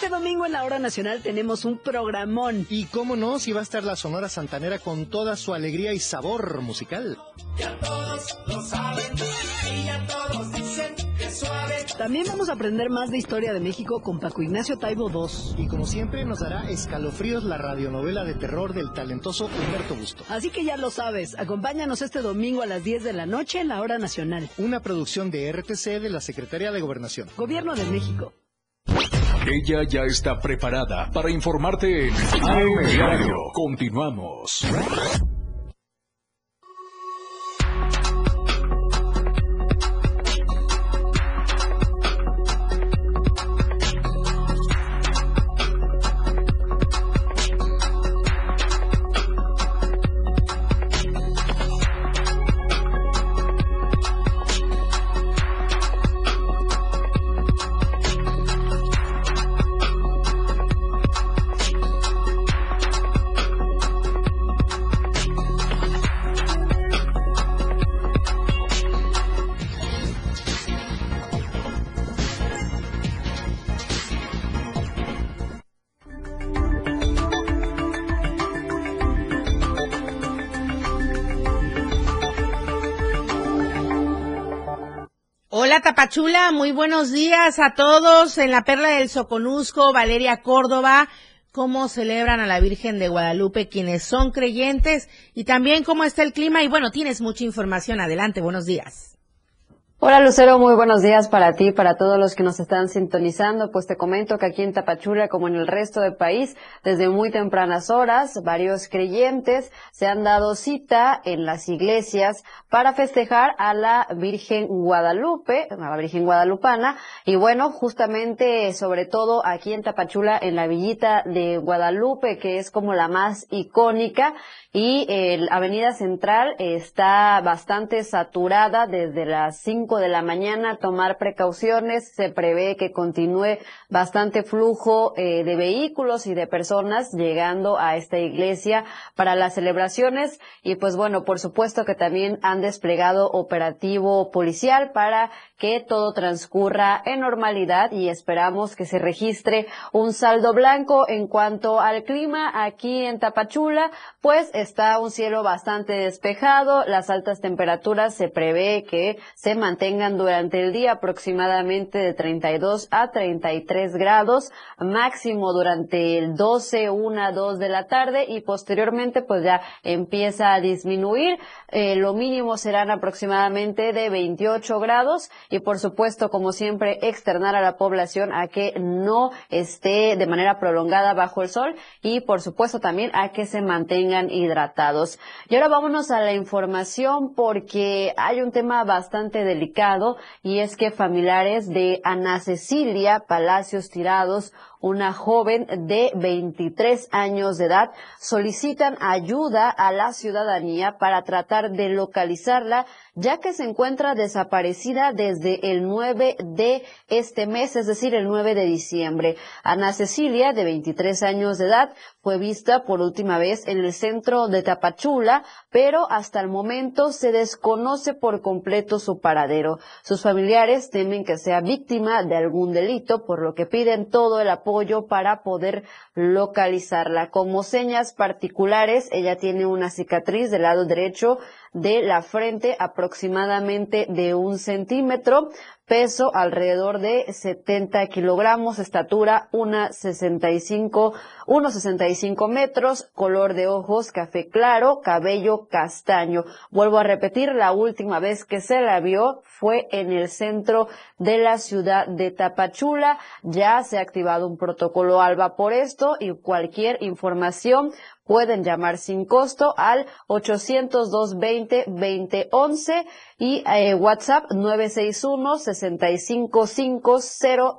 Este domingo en la Hora Nacional tenemos un programón. Y cómo no, si va a estar la Sonora Santanera con toda su alegría y sabor musical. Ya todos lo saben y ya todos dicen que suave. También vamos a aprender más de historia de México con Paco Ignacio Taibo II. Y como siempre nos dará escalofríos la radionovela de terror del talentoso Humberto Busto. Así que ya lo sabes, acompáñanos este domingo a las 10 de la noche en la Hora Nacional. Una producción de RTC de la Secretaría de Gobernación. Gobierno de México. Ella ya está preparada para informarte en AM Diario. Continuamos. Tapachula, muy buenos días a todos. En la Perla del Soconusco, Valeria Córdoba, cómo celebran a la Virgen de Guadalupe quienes son creyentes y también cómo está el clima y bueno, tienes mucha información, adelante, buenos días. Hola Lucero, muy buenos días para ti, para todos los que nos están sintonizando. Pues te comento que aquí en Tapachula, como en el resto del país, desde muy tempranas horas, varios creyentes se han dado cita en las iglesias para festejar a la Virgen Guadalupe, a la Virgen Guadalupana. Y bueno, justamente, sobre todo aquí en Tapachula, en la villita de Guadalupe, que es como la más icónica, y el Avenida Central está bastante saturada desde las 5 de la mañana. Tomar precauciones. Se prevé que continúe bastante flujo eh, de vehículos y de personas llegando a esta iglesia para las celebraciones. Y pues bueno, por supuesto que también han desplegado operativo policial para que todo transcurra en normalidad y esperamos que se registre un saldo blanco en cuanto al clima aquí en Tapachula, pues está un cielo bastante despejado, las altas temperaturas se prevé que se mantengan durante el día aproximadamente de 32 a 33 grados, máximo durante el 12, 1, 2 de la tarde y posteriormente pues ya empieza a disminuir, eh, lo mínimo serán aproximadamente de 28 grados y por supuesto, como siempre, externar a la población a que no esté de manera prolongada bajo el sol y por supuesto también a que se mantengan hidratados. Y ahora vámonos a la información porque hay un tema bastante delicado y es que familiares de Ana Cecilia Palacios Tirados una joven de 23 años de edad. Solicitan ayuda a la ciudadanía para tratar de localizarla ya que se encuentra desaparecida desde el 9 de este mes, es decir, el 9 de diciembre. Ana Cecilia, de 23 años de edad, fue vista por última vez en el centro de Tapachula, pero hasta el momento se desconoce por completo su paradero. Sus familiares temen que sea víctima de algún delito, por lo que piden todo el apoyo para poder localizarla. Como señas particulares, ella tiene una cicatriz del lado derecho de la frente aproximadamente de un centímetro, peso alrededor de 70 kilogramos, estatura 1,65, 1,65 metros, color de ojos café claro, cabello castaño. Vuelvo a repetir, la última vez que se la vio fue en el centro de la ciudad de Tapachula. Ya se ha activado un protocolo ALBA por esto y cualquier información pueden llamar sin costo al 802 20 20 11 y eh, WhatsApp 961 655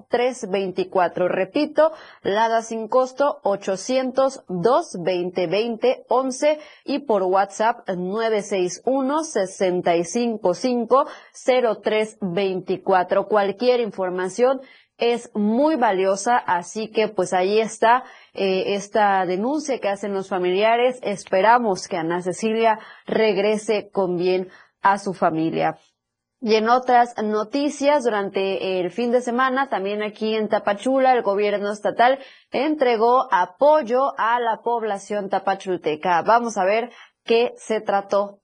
0324. Repito, Lada sin costo 802 20 20 11 y por WhatsApp 961 655 0324. Cualquier información es muy valiosa, así que pues ahí está eh, esta denuncia que hacen los familiares. Esperamos que Ana Cecilia regrese con bien a su familia. Y en otras noticias, durante el fin de semana, también aquí en Tapachula, el gobierno estatal entregó apoyo a la población tapachulteca. Vamos a ver qué se trató.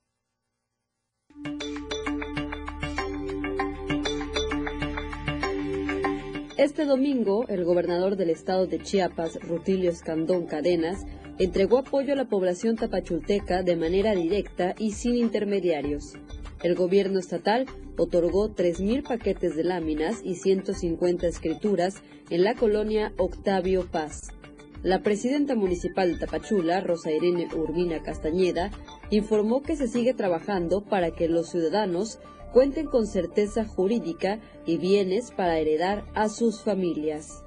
Este domingo, el gobernador del estado de Chiapas, Rutilio Escandón Cadenas, entregó apoyo a la población tapachulteca de manera directa y sin intermediarios. El gobierno estatal otorgó 3.000 paquetes de láminas y 150 escrituras en la colonia Octavio Paz. La presidenta municipal de Tapachula, Rosa Irene Urbina Castañeda, informó que se sigue trabajando para que los ciudadanos cuenten con certeza jurídica y bienes para heredar a sus familias.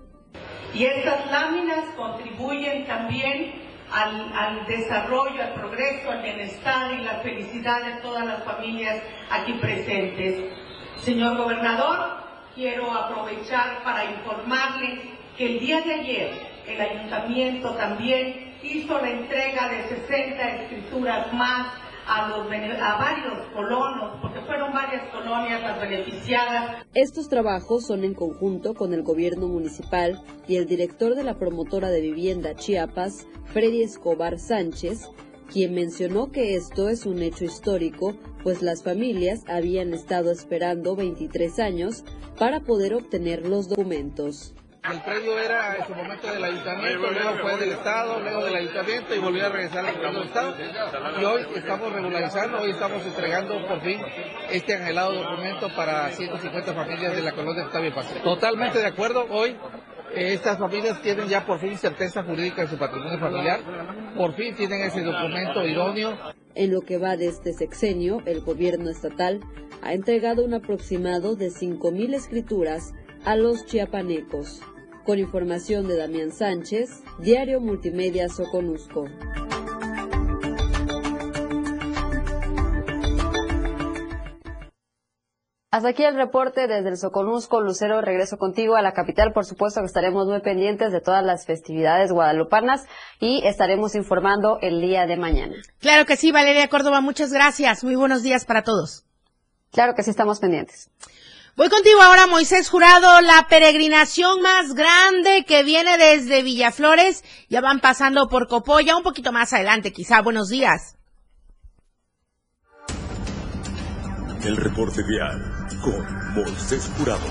Y estas láminas contribuyen también al, desarrollo, al progreso, al bienestar y la felicidad de todas las familias aquí presentes. Señor gobernador, quiero aprovechar para informarle que el día de ayer el ayuntamiento también hizo la entrega de 60 escrituras más a, varios colonos, porque fueron varias colonias las beneficiadas. Estos trabajos son en conjunto con el gobierno municipal y el director de la promotora de vivienda Chiapas, Freddy Escobar Sánchez, quien mencionó que esto es un hecho histórico, pues las familias habían estado esperando 23 años para poder obtener los documentos. El predio era en su momento del ayuntamiento, luego fue del Estado, luego del ayuntamiento y volvió a regresar al del Estado. Y hoy estamos regularizando, hoy estamos entregando por fin este anhelado documento para 150 familias de la colonia Octavio Paz. Totalmente de acuerdo, hoy eh, estas familias tienen ya por fin certeza jurídica en su patrimonio familiar, por fin tienen ese documento idóneo. En lo que va de este sexenio, el gobierno estatal ha entregado un aproximado de 5.000 escrituras a los chiapanecos. Con información de Damián Sánchez, Diario Multimedia Soconusco. Hasta aquí el reporte desde el Soconusco. Lucero, regreso contigo a la capital. Por supuesto que estaremos muy pendientes de todas las festividades guadalupanas y estaremos informando el día de mañana. Claro que sí, Valeria Córdoba. Muchas gracias. Muy buenos días para todos. Claro que sí, estamos pendientes. Voy contigo ahora, Moisés Jurado, la peregrinación más grande que viene desde Villaflores. Ya van pasando por Copolla, un poquito más adelante quizá. Buenos días. El reporte vial con Moisés Jurado.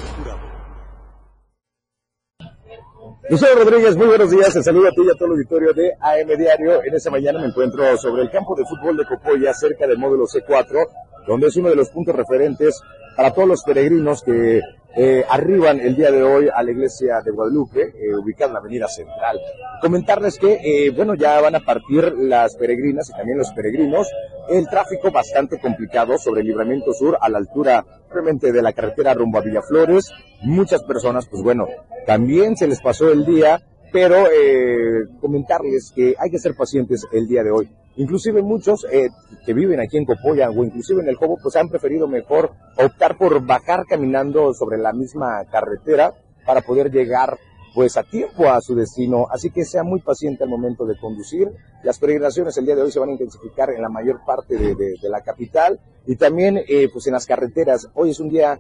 Lucero Rodríguez, muy buenos días. Te saludo a ti y a todo el auditorio de AM Diario. En esta mañana me encuentro sobre el campo de fútbol de Copolla, cerca del módulo C4, donde es uno de los puntos referentes para todos los peregrinos que eh, arriban el día de hoy a la iglesia de Guadalupe, eh, ubicada en la avenida central. Comentarles que, eh, bueno, ya van a partir las peregrinas y también los peregrinos. El tráfico bastante complicado sobre el libramiento sur a la altura realmente de la carretera rumbo a Villaflores. Muchas personas, pues bueno, también se les pasó el día pero eh, comentarles que hay que ser pacientes el día de hoy. Inclusive muchos eh, que viven aquí en Copoya o inclusive en el Jobo, pues han preferido mejor optar por bajar caminando sobre la misma carretera para poder llegar pues a tiempo a su destino, así que sea muy paciente al momento de conducir. Las peregrinaciones el día de hoy se van a intensificar en la mayor parte de, la capital y también eh, pues en las carreteras. Hoy es un día,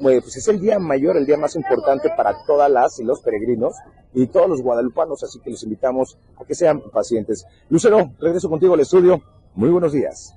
pues es el día mayor, el día más importante para todas las y los peregrinos y todos los guadalupanos, así que los invitamos a que sean pacientes. Lucero, regreso contigo al estudio. Muy buenos días.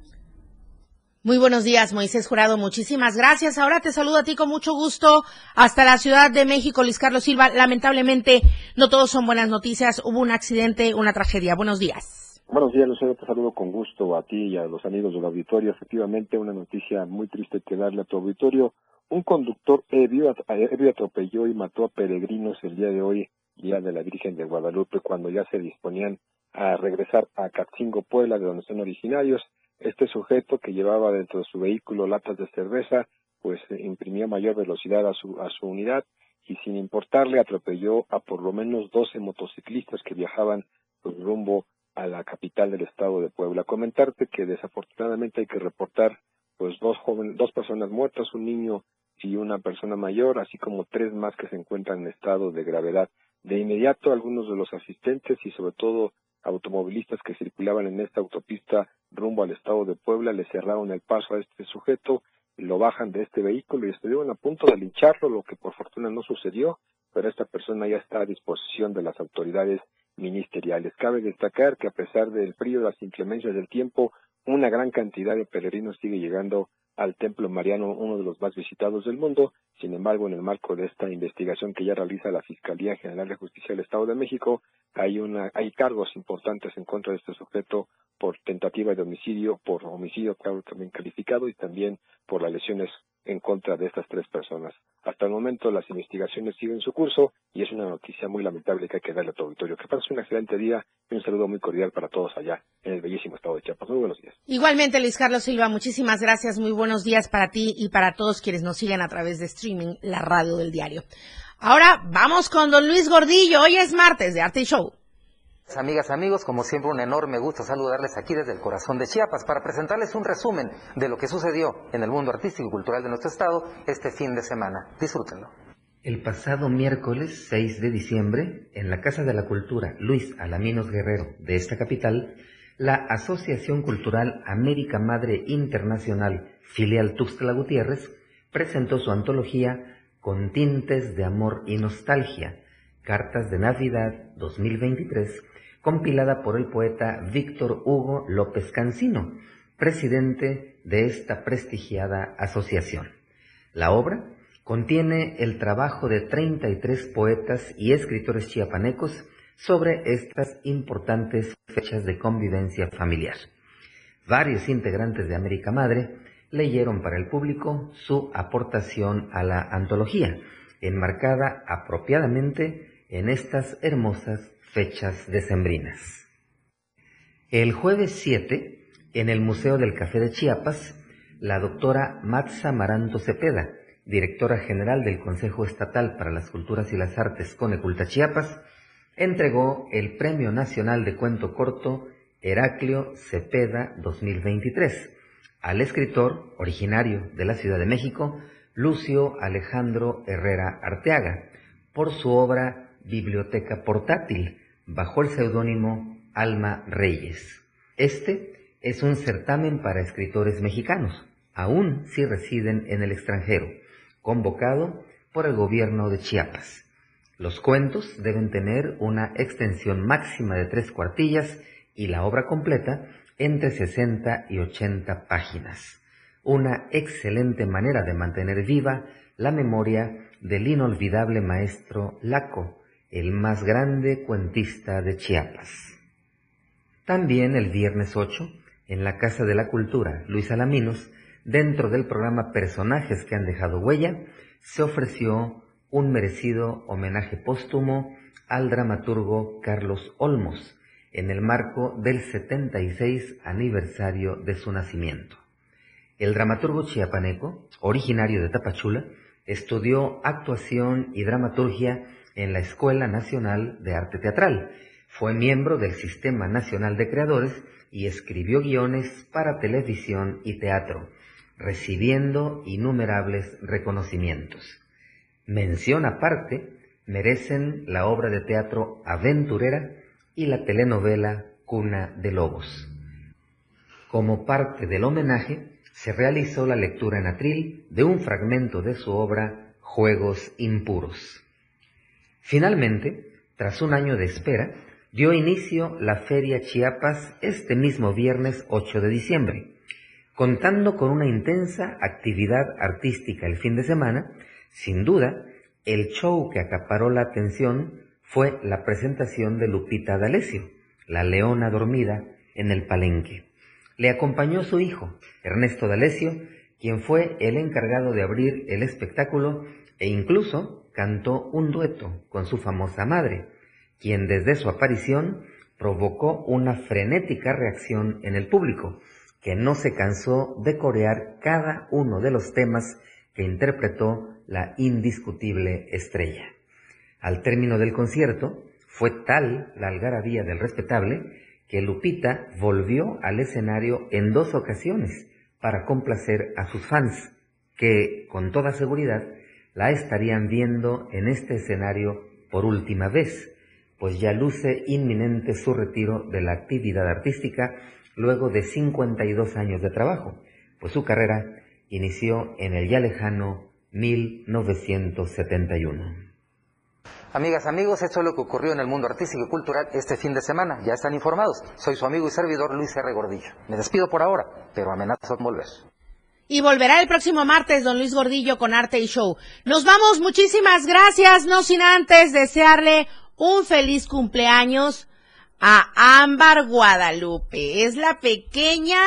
Muy buenos días, Moisés Jurado. Muchísimas gracias. Ahora te saludo a ti con mucho gusto hasta la Ciudad de México, Luis Carlos Silva. Lamentablemente, no todos son buenas noticias. Hubo un accidente, una tragedia. Buenos días. Buenos días, Lucero. Te saludo con gusto a ti y a los amigos del auditorio. Efectivamente, una noticia muy triste que darle a tu auditorio. Un conductor ebrio, atropelló y mató a peregrinos el día de hoy, día de la Virgen de Guadalupe, cuando ya se disponían a regresar a Catzingo, Puebla, de donde son originarios. Este sujeto que llevaba dentro de su vehículo latas de cerveza, pues eh, imprimió mayor velocidad a su, a su unidad y sin importarle atropelló a por lo menos 12 motociclistas que viajaban pues, rumbo a la capital del estado de Puebla. Comentarte que desafortunadamente hay que reportar pues dos jóvenes, dos personas muertas, un niño y una persona mayor, así como tres más que se encuentran en estado de gravedad. De inmediato algunos de los asistentes y sobre todo automovilistas que circulaban en esta autopista rumbo al estado de Puebla le cerraron el paso a este sujeto, lo bajan de este vehículo y estuvieron a punto de lincharlo, lo que por fortuna no sucedió, pero esta persona ya está a disposición de las autoridades ministeriales. Cabe destacar que a pesar del frío y las inclemencias del tiempo, una gran cantidad de peregrinos sigue llegando al Templo Mariano, uno de los más visitados del mundo. Sin embargo, en el marco de esta investigación que ya realiza la Fiscalía General de Justicia del Estado de México, hay, una, hay cargos importantes en contra de este sujeto por tentativa de homicidio, por homicidio claro, también calificado y también por las lesiones en contra de estas tres personas. Hasta el momento las investigaciones siguen su curso y es una noticia muy lamentable que hay que darle a tu auditorio. Que pases un excelente día y un saludo muy cordial para todos allá en el bellísimo estado de Chiapas. Muy buenos días. Igualmente, Luis Carlos Silva, muchísimas gracias. Muy buenos días para ti y para todos quienes nos siguen a través de streaming, la radio del diario. Ahora vamos con don Luis Gordillo. Hoy es martes de Arte y Show. Amigas, amigos, como siempre un enorme gusto saludarles aquí desde el corazón de Chiapas para presentarles un resumen de lo que sucedió en el mundo artístico y cultural de nuestro estado este fin de semana. Disfrútenlo. El pasado miércoles 6 de diciembre, en la Casa de la Cultura Luis Alaminos Guerrero de esta capital, la Asociación Cultural América Madre Internacional, filial Tuxtla Gutiérrez, presentó su antología Con tintes de amor y nostalgia, Cartas de Navidad 2023, compilada por el poeta Víctor Hugo López Cancino, presidente de esta prestigiada asociación. La obra contiene el trabajo de 33 poetas y escritores chiapanecos sobre estas importantes fechas de convivencia familiar. Varios integrantes de América Madre leyeron para el público su aportación a la antología, enmarcada apropiadamente en estas hermosas fechas decembrinas. El jueves 7, en el Museo del Café de Chiapas, la doctora Matza Maranto Cepeda, directora general del Consejo Estatal para las Culturas y las Artes Coneculta Chiapas, entregó el Premio Nacional de Cuento Corto Heraclio Cepeda 2023 al escritor originario de la Ciudad de México, Lucio Alejandro Herrera Arteaga, por su obra Biblioteca Portátil, bajo el seudónimo Alma Reyes. Este es un certamen para escritores mexicanos, aun si residen en el extranjero, convocado por el gobierno de Chiapas. Los cuentos deben tener una extensión máxima de tres cuartillas y la obra completa entre 60 y 80 páginas. Una excelente manera de mantener viva la memoria del inolvidable maestro Laco, el más grande cuentista de Chiapas. También el viernes 8, en la Casa de la Cultura Luis Alaminos, dentro del programa Personajes que han dejado huella, se ofreció un merecido homenaje póstumo al dramaturgo Carlos Olmos, en el marco del 76 aniversario de su nacimiento. El dramaturgo chiapaneco, originario de Tapachula, estudió actuación y dramaturgia en la Escuela Nacional de Arte Teatral. Fue miembro del Sistema Nacional de Creadores y escribió guiones para televisión y teatro, recibiendo innumerables reconocimientos. Mención aparte merecen la obra de teatro Aventurera y la telenovela Cuna de Lobos. Como parte del homenaje, se realizó la lectura en atril de un fragmento de su obra Juegos Impuros. Finalmente, tras un año de espera, dio inicio la Feria Chiapas este mismo viernes 8 de diciembre, contando con una intensa actividad artística el fin de semana, sin duda, el show que acaparó la atención fue la presentación de Lupita D'Alessio, la leona dormida, en el palenque. Le acompañó su hijo, Ernesto D'Alessio, quien fue el encargado de abrir el espectáculo e incluso cantó un dueto con su famosa madre, quien desde su aparición provocó una frenética reacción en el público, que no se cansó de corear cada uno de los temas que interpretó la indiscutible estrella. Al término del concierto, fue tal la algarabía del respetable que Lupita volvió al escenario en dos ocasiones para complacer a sus fans, que con toda seguridad la estarían viendo en este escenario por última vez, pues ya luce inminente su retiro de la actividad artística luego de 52 años de trabajo, pues su carrera inició en el ya lejano 1971. Amigas, amigos, esto es lo que ocurrió en el mundo artístico y cultural este fin de semana. Ya están informados. Soy su amigo y servidor Luis R. Gordillo. Me despido por ahora, pero amenazo con volver. Y volverá el próximo martes don Luis Gordillo con Arte y Show. Nos vamos, muchísimas gracias, no sin antes desearle un feliz cumpleaños a Ámbar Guadalupe. Es la pequeña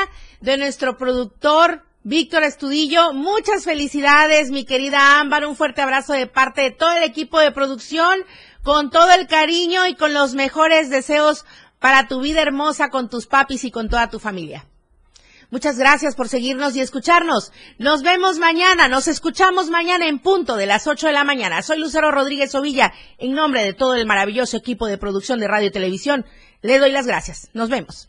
de nuestro productor Víctor Estudillo, muchas felicidades, mi querida Ámbar, un fuerte abrazo de parte de todo el equipo de producción, con todo el cariño y con los mejores deseos para tu vida hermosa con tus papis y con toda tu familia. Muchas gracias por seguirnos y escucharnos. Nos vemos mañana, nos escuchamos mañana en punto de las 8 de la mañana. Soy Lucero Rodríguez Ovilla, en nombre de todo el maravilloso equipo de producción de radio y televisión. Le doy las gracias. Nos vemos